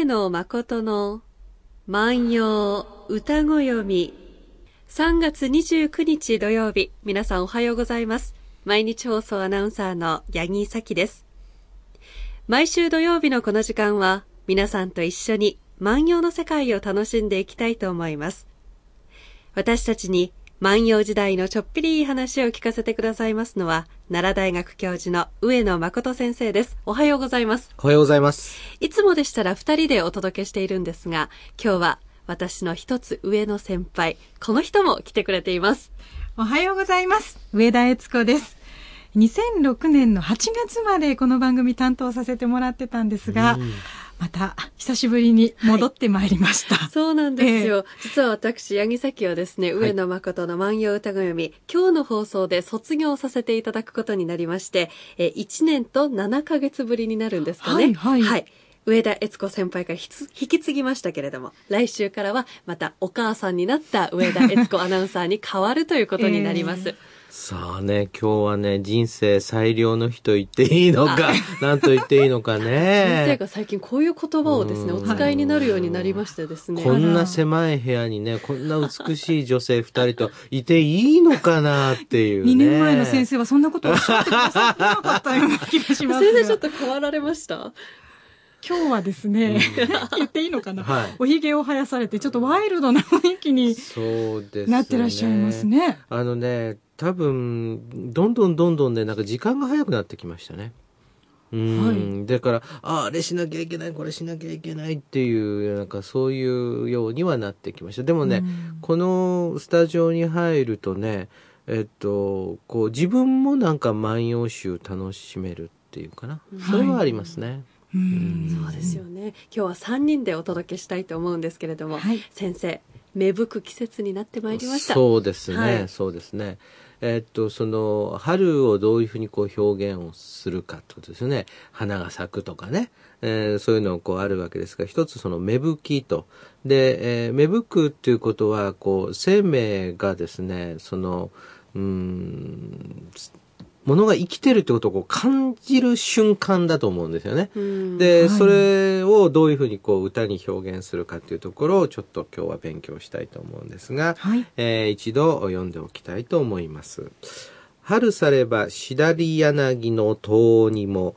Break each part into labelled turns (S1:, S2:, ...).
S1: 上野誠の万葉歌ご読み。3月29日土曜日。皆さんおはようございます。毎日放送アナウンサーの八木咲です。毎週土曜日のこの時間は皆さんと一緒に万葉の世界を楽しんでいきたいと思います。私たちに万葉時代のちょっぴりいい話を聞かせてくださいますのは、奈良大学教授の上野誠先生です。おはようございます。
S2: おはようございます。
S1: いつもでしたら二人でお届けしているんですが、今日は私の一つ上の先輩、この人も来てくれています。
S3: おはようございます。上田悦子です。2006年の8月までこの番組担当させてもらってたんですが、また久しぶりに戻ってまいりました。は
S1: い、そうなんですよ。えー、実は私、八木崎はですね、上野誠の万葉歌読み、今日の放送で卒業させていただくことになりまして、えー、1年と7ヶ月ぶりになるんですかね。はい、はい、はい上田悦子先輩から引き継ぎましたけれども、来週からはまたお母さんになった上田悦子アナウンサーに変わるということになります。えー
S2: さあね、今日はね、人生最良の日と言っていいのか、なんと言っていいのかね。
S1: 先生が最近こういう言葉をですね、お使いになるようになりましてですね。
S2: こんな狭い部屋にね、こんな美しい女性 二人といていいのかなっていう、ね。2
S3: 年前の先生はそんなことをおっしゃってくださってなかったような気がします。
S1: 先生ちょっと変わられました？
S3: 今日はですね、言っていいのかな、はい、おひげを生やされて、ちょっとワイルドな雰囲気になってらっしゃいますね。
S2: あのね、多分、どんどんどんどんね、なんか時間が早くなってきましたね。うん、はい、だから、ああれしなきゃいけない、これしなきゃいけないっていう、なんかそういうようにはなってきました。でもね、このスタジオに入るとね、えっと、こう自分もなんか万葉集楽しめるっていうかな。それはありますね。はい
S1: そうですよね。今日は3人でお届けしたいと思うんですけれども、はい、先生芽吹く季節になってまいりました。
S2: そうですね、はい、そうですね。えー、っとその春をどういうふうにこう表現をするかってことですよね。花が咲くとかね、えー、そういうのこうあるわけですが一つその芽吹きと。で、えー、芽吹くっていうことはこう生命がですねそのうんものが生きてるってことをこう感じる瞬間だと思うんですよね。で、はい、それをどういうふうにこう歌に表現するかっていうところをちょっと今日は勉強したいと思うんですが、はい、えー、一度読んでおきたいと思います。春さればしだり柳の塔にも、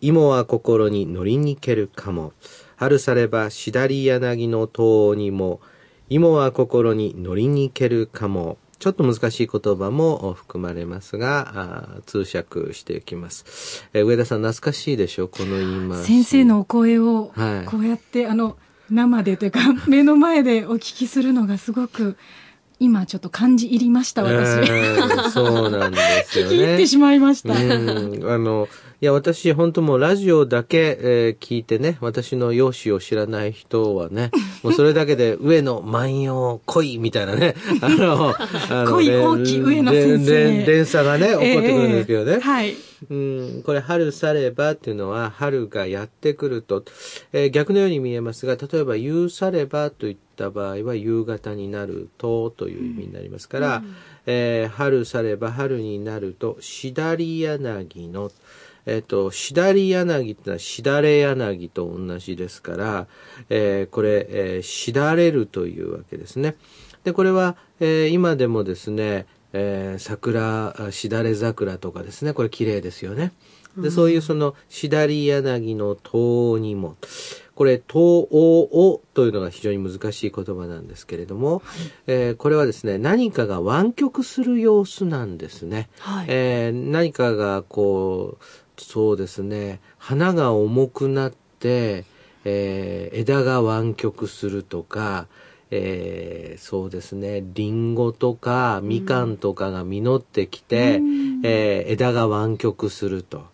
S2: 芋は心に乗りにけるかも。春さればしだり柳の塔にも、芋は心に乗りにけるかも。ちょっと難しい言葉も含まれますが、通訳していきます。え上田さん、懐かしいでしょこの言い回
S3: し。先生のお声を、こうやって、はい、あの、生でというか、目の前でお聞きするのがすごく、今ちょっと感じ入りました、私。
S2: えー、そうなんですよね。聞 き
S3: 入ってしまいました。
S2: うんあの、いや、私、本当もうラジオだけ、えー、聞いてね、私の容姿を知らない人はね、もうそれだけで、上の万葉恋みたいなね、あの、
S3: あの恋大き上野先
S2: 生。連鎖がね、起こってくるんですけどね。えー、
S3: はい。
S2: うん、これ、春さればっていうのは、春がやってくると、えー、逆のように見えますが、例えば、夕さればといった場合は、夕方になるとという意味になりますから、うん、えー、春されば春になると、しだり柳の、えっ、と、しだり柳ってのはしだれ柳と同じですから、えー、これ、えー、しだれるというわけですね。で、これは、えー、今でもですね、えー、桜、しだれ桜とかですね、これ綺麗ですよね。で、そういうその、しだり柳の塔にも、これ、東欧というのが非常に難しい言葉なんですけれども、はい、えー、これはですね、何かが湾曲する様子なんですね。はい、えー、何かがこう、そうですね花が重くなって、えー、枝が湾曲するとか、えー、そうですね。りんごとかみかんとかが実ってきて、うん、えー、枝が湾曲すると、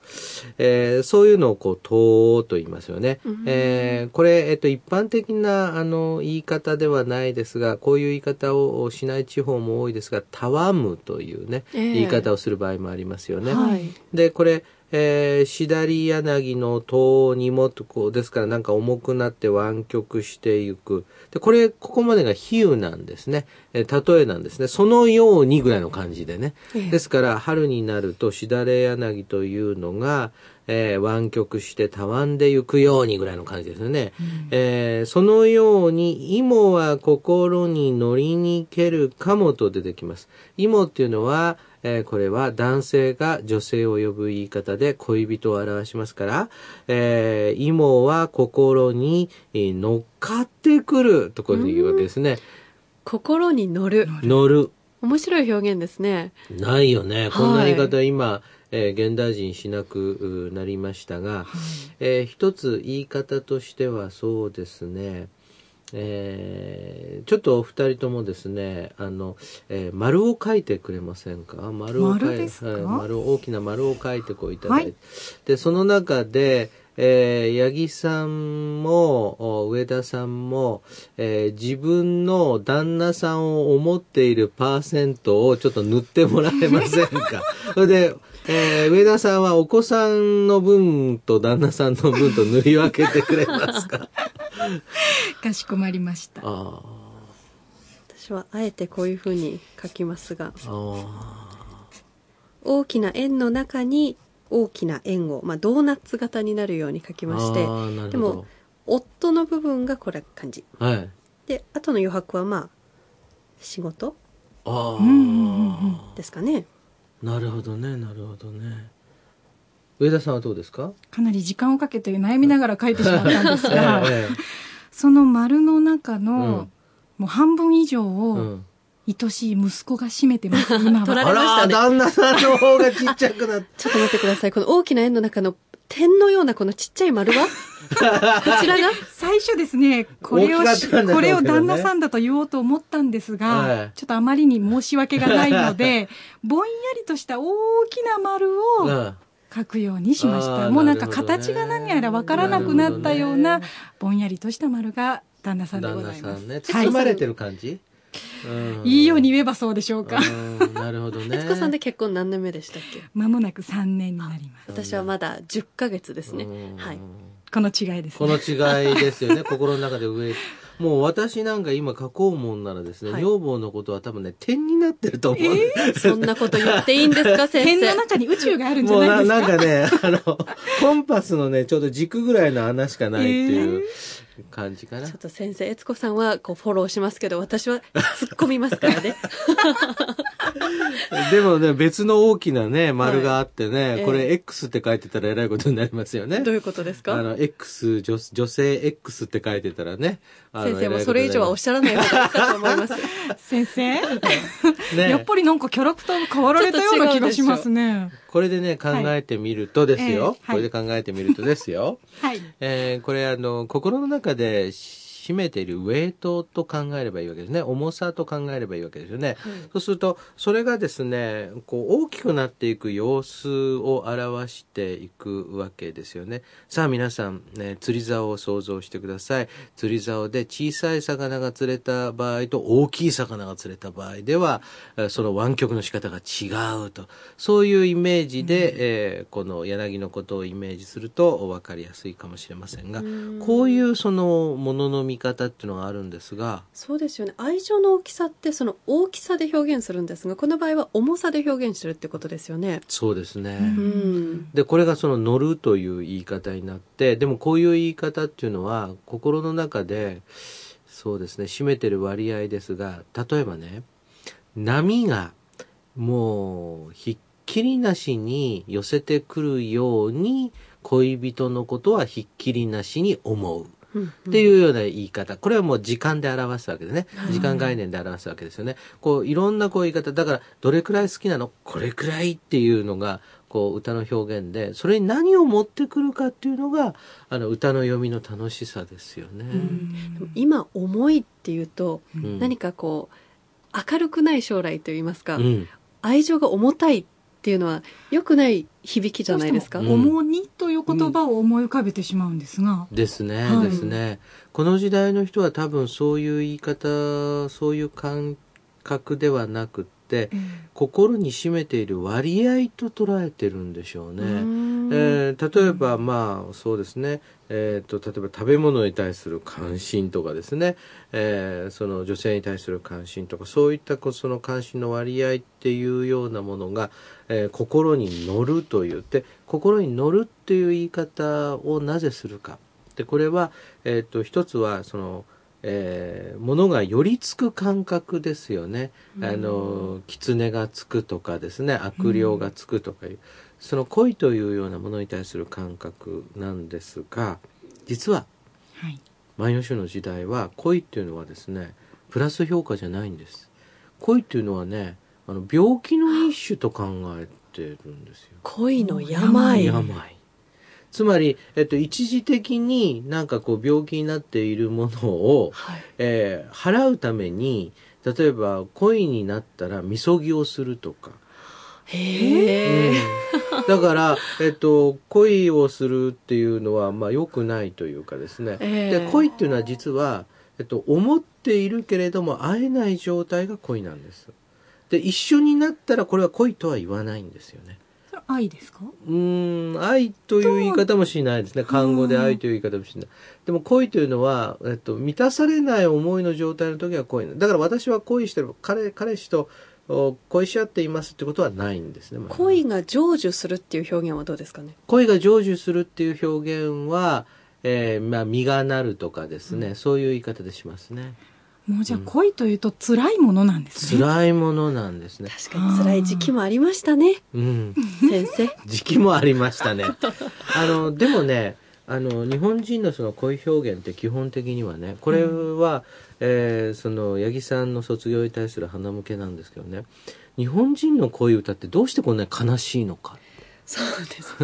S2: えー、そういうのをこう「と」と言いますよね、うん、えー、これ、えっと、一般的なあの言い方ではないですがこういう言い方をしない地方も多いですが「たわむ」というね、言い方をする場合もありますよね。はい、でこれえー、左柳の塔にもとこう、ですからなんか重くなって湾曲していく。で、これ、ここまでが比喩なんですね。えー、例えなんですね。そのようにぐらいの感じでね。ですから、春になるとしだれ柳というのが、えー、湾曲してたわんでゆくようにぐらいの感じですよね。うん、えー、そのように、芋は心に乗りにけるかもと出てきます。芋っていうのは、えー、これは男性が女性を呼ぶ言い方で恋人を表しますから、えー、芋は心に乗っかってくるとこういうわけですね。
S1: 心に乗る。
S2: 乗る。
S1: 面白い表現ですね。
S2: ないよね。こんな言い方、はい、今、えー、現代人しなくなりましたが、はい、えー、一つ言い方としてはそうですね、えー、ちょっとお二人ともですね、あの、えー、丸を書いてくれませんか？
S3: 丸を書いて、はい、
S2: 丸、大きな丸を書いてこういただいて、はい、で、その中で、えー、八木さんも、上田さんも、えー、自分の旦那さんを思っているパーセントをちょっと塗ってもらえませんか？それで、えー、上田さんはお子さんの分と旦那さんの分と塗り分けてくれますか？
S3: かしこまりました。
S1: 私はあえてこういうふうに書きますが、大きな円の中に大きな円を、まあ、ドーナツ型になるように書きましてでも夫の部分がこれ感じ、
S2: はい、
S1: で後の余白はまあ仕事？
S2: あ
S1: ですかね。
S2: なるほどねなるほどね。上田さんはどうですか？
S3: かなり時間をかけて悩みながら書いてしまったんですが、ええ、その丸の中の、うん、もう半分以上を、うん愛しい息子が占めてます、今は。取ら
S2: れましたね。旦那さんの方がちっちゃくなって。
S1: ちょっと待ってください。この大きな円の中の点のようなこのちっちゃい丸は？こちらが？
S3: 最初ですね、これを、ね、これを旦那さんだと言おうと思ったんですが、はい、ちょっとあまりに申し訳がないので、ぼんやりとした大きな丸を、書くようにしました。もうなんか形が何やらわからなくなったような、ぼんやりとした丸が旦那さんでございます。ね、
S2: 包まれてる感じ、はい
S3: いいように言えばそうでしょうか。
S2: なるほどね。
S1: 悦子さんで結婚何年目でしたっけ？
S3: まもなく3年になります。
S1: 私はまだ10ヶ月ですね。はい。
S3: この違いです、ね、
S2: この違いですよね。心の中で上。もう私なんか今書こうもんならですね、はい、女房のことは多分ね、点になってると思う。え
S1: ー、そんなこと言っていいんですか、先生？
S3: 点の中に宇宙があるんじゃないですか？
S2: もうななんかね、あの、コンパスのね、ちょうど軸ぐらいの穴しかないっていう。えー？感じかな。
S1: ちょっと先生、悦子さんはこうフォローしますけど、私は 突っ込みますからね。
S2: でもね、別の大きなね、丸があってね、はい、これ X って書いてたらえらいことになりますよね。
S1: どういうことですか？
S2: あの、X 女、女性 X って書いてたらね。
S1: 先生もそれ以上はおっしゃらない方がいいかと思います。
S3: 先生、ね、やっぱりなんかキャラクターが変わられたような気がしますね。
S2: これでね、考えてみるとですよ。はいえーはい、これで考えてみるとですよ。
S3: はい。
S2: えー、これあの、心の中で占めているウェイトと考えればいいわけですね。重さと考えればいいわけですよね。はい、そうすると、それがですね、こう大きくなっていく様子を表していくわけですよね。さあ皆さん、ね、釣り竿を想像してください。釣り竿で小さい魚が釣れた場合と大きい魚が釣れた場合では、その湾曲の仕方が違うと。そういうイメージで、うん、えー、この柳のことをイメージすると分かりやすいかもしれませんが、んこういうそのものの見方っていうのがあるんですが
S1: そうですよね。愛情の大きさってその大きさで表現するんですがこの場合は重さで表現してるってことですよね。
S2: そうですね、うん、でこれがその乗るという言い方になってでもこういう言い方っていうのは心の中でそうですね占めてる割合ですが例えばね波がもうひっきりなしに寄せてくるように恋人のことはひっきりなしに思う。っていうような言い方。これはもう時間で表すわけですね。時間概念で表すわけですよね。こう、いろんなこう言い方。だから、どれくらい好きなの？これくらいっていうのが、こう、歌の表現で、それに何を持ってくるかっていうのが、あの、歌の読みの楽しさですよね。
S1: 今、重いっていうと、うん、何かこう、明るくない将来といいますか、うん、愛情が重たいっっていうのは良くない響きじゃないですか？
S3: 重荷という言葉を思い浮かべてしまうんですが。
S2: ですね、はい、ですね。この時代の人は多分そういう言い方、そういう感覚ではなくて、うん、心に占めている割合と捉えてるんでしょうね。えー、例えばまあそうですね、えーと、例えば食べ物に対する関心とかですね、えー、その女性に対する関心とかそういったその関心の割合っていうようなものが、えー、心に乗ると言って心に乗るっていう言い方をなぜするか。でこれは、えーと一つはそのえー、物が寄りつく感覚ですよね。あの、狐がつくとかですね、悪霊がつくとかいう、その恋というようなものに対する感覚なんですが、実は、はい、万葉集の時代は恋っていうのはですね、プラス評価じゃないんです。恋っていうのはね、あの病気の一種と考えてるんですよ。
S1: 恋の病。
S2: 病。つまり、えっと、一時的になんかこう病気になっているものを、はい、えー、払うために、例えば恋になったらみそぎをするとか。
S1: へえ、うん、
S2: だから、えっと、恋をするっていうのは、まあ、良くないというかですね。で、恋っていうのは実は、えっと、思っているけれども会えない状態が恋なんです。で、一緒になったらこれは恋とは言わないんですよね。
S3: 愛ですか？
S2: うん愛という言い方もしないですね看護で愛という言い方もしないでも恋というのは、えっと、満たされない思いの状態の時は恋だから私は恋してる彼彼氏と恋し合っていますってことはないんですね、
S1: まあ、恋が成就するっていう表現はどうですかね？
S2: 恋が成就するっていう表現は、えー、まあ実がなるとかですね、うん、そういう言い方でしますね。
S3: もうじゃあ恋というと辛いものなんです
S2: ね、辛いものなんですね。
S1: 確かに辛い時期もありましたね。うん。先生。
S2: 時期もありましたね。あのでもねあの日本人のその恋表現って基本的にはねこれは、うん、えー、その八木さんの卒業に対する花向けなんですけどね。日本人の恋歌ってどうしてこんなに悲しいのか。
S1: そうです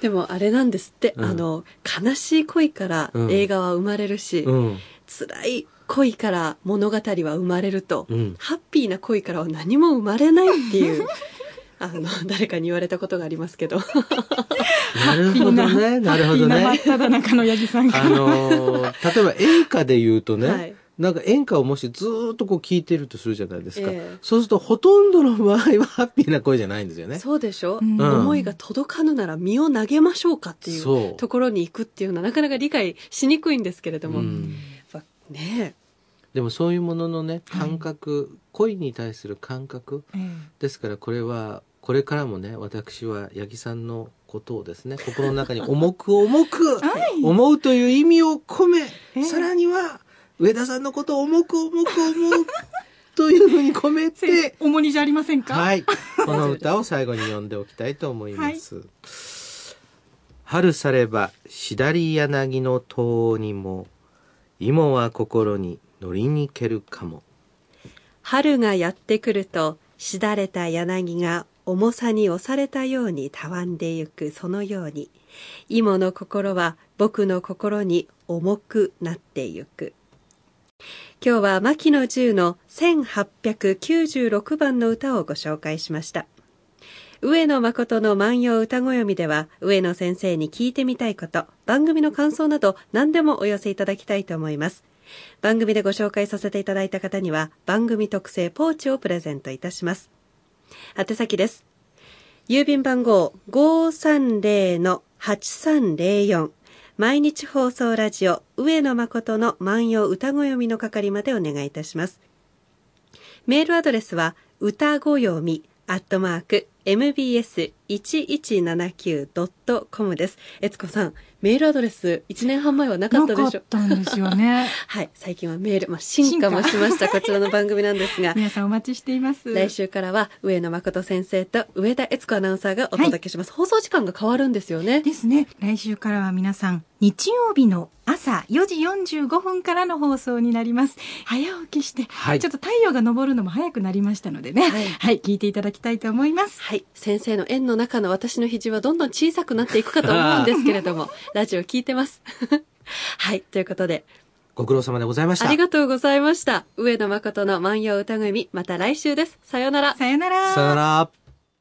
S1: でもあれなんですって、うん、あの悲しい恋から映画は生まれるし、うん、辛い恋から物語は生まれると、うん、ハッピーな恋からは何も生まれないっていう あの誰かに言われたことがありますけど。
S2: なるほどね。なるほどね。
S3: ただ中の八木さん
S2: あの例えば演歌で言うとね、はいなんか演歌をもしずっとこう聞いてるとするじゃないですか、えー、そうするとほとんどの場合はハッピーな声じゃないんですよね。
S1: そうでしょ、うん、思いが届かぬなら身を投げましょうかっていうところに行くっていうのはなかなか理解しにくいんですけれども、うん、ね
S2: でもそういうもののね感覚、はい、恋に対する感覚、うん、ですからこれはこれからもね私は八木さんのことをですね心の中に重く重く 思うという意味を込め、えー、さらには上田さんのことを重く重く思うというふうに込めて
S3: 重荷じゃありませんか？
S2: はい。この歌を最後に読んでおきたいと思います、はい、春さればしだり柳の塔にも芋は心に乗りにけるかも。
S1: 春がやってくるとしだれた柳が重さに押されたようにたわんでゆくそのように芋の心は僕の心に重くなってゆく今日は牧野十の1896番の歌をご紹介しました上野誠の万葉歌ご読みでは、上野先生に聞いてみたいこと、番組の感想など何でもお寄せいただきたいと思います。番組でご紹介させていただいた方には、番組特製ポーチをプレゼントいたします。宛先です。郵便番号530-8304毎日放送ラジオ上野誠の万葉歌ご読みの係までお願いいたします。メールアドレスは歌ご読みアットマーク mbs1179.com です。えつこさん、メールアドレス1年半前はなかったでしょ？な
S3: かったんですよね。
S1: はい、最近はメール、まあ、進化もしました、こちらの番組なんですが。
S3: 皆さんお待ちしています。
S1: 来週からは、上野誠先生と上田悦子アナウンサーがお届けします、はい、放送時間が変わるんですよね。
S3: ですね。来週からは皆さん、日曜日の朝4時45分からの放送になります。早起きして、はい、ちょっと太陽が昇るのも早くなりましたのでね、はい、はい、聞いていただきたいと思います。
S1: はい、先生の円の中の私の肘はどんどん小さくなっていくかと思うんですけれども、ラジオ聞いてます。はい、ということで。
S2: ご苦労様でございました。
S1: ありがとうございました。上野誠の万葉歌組、また来週です。さよなら。
S3: さよなら。
S2: さよなら。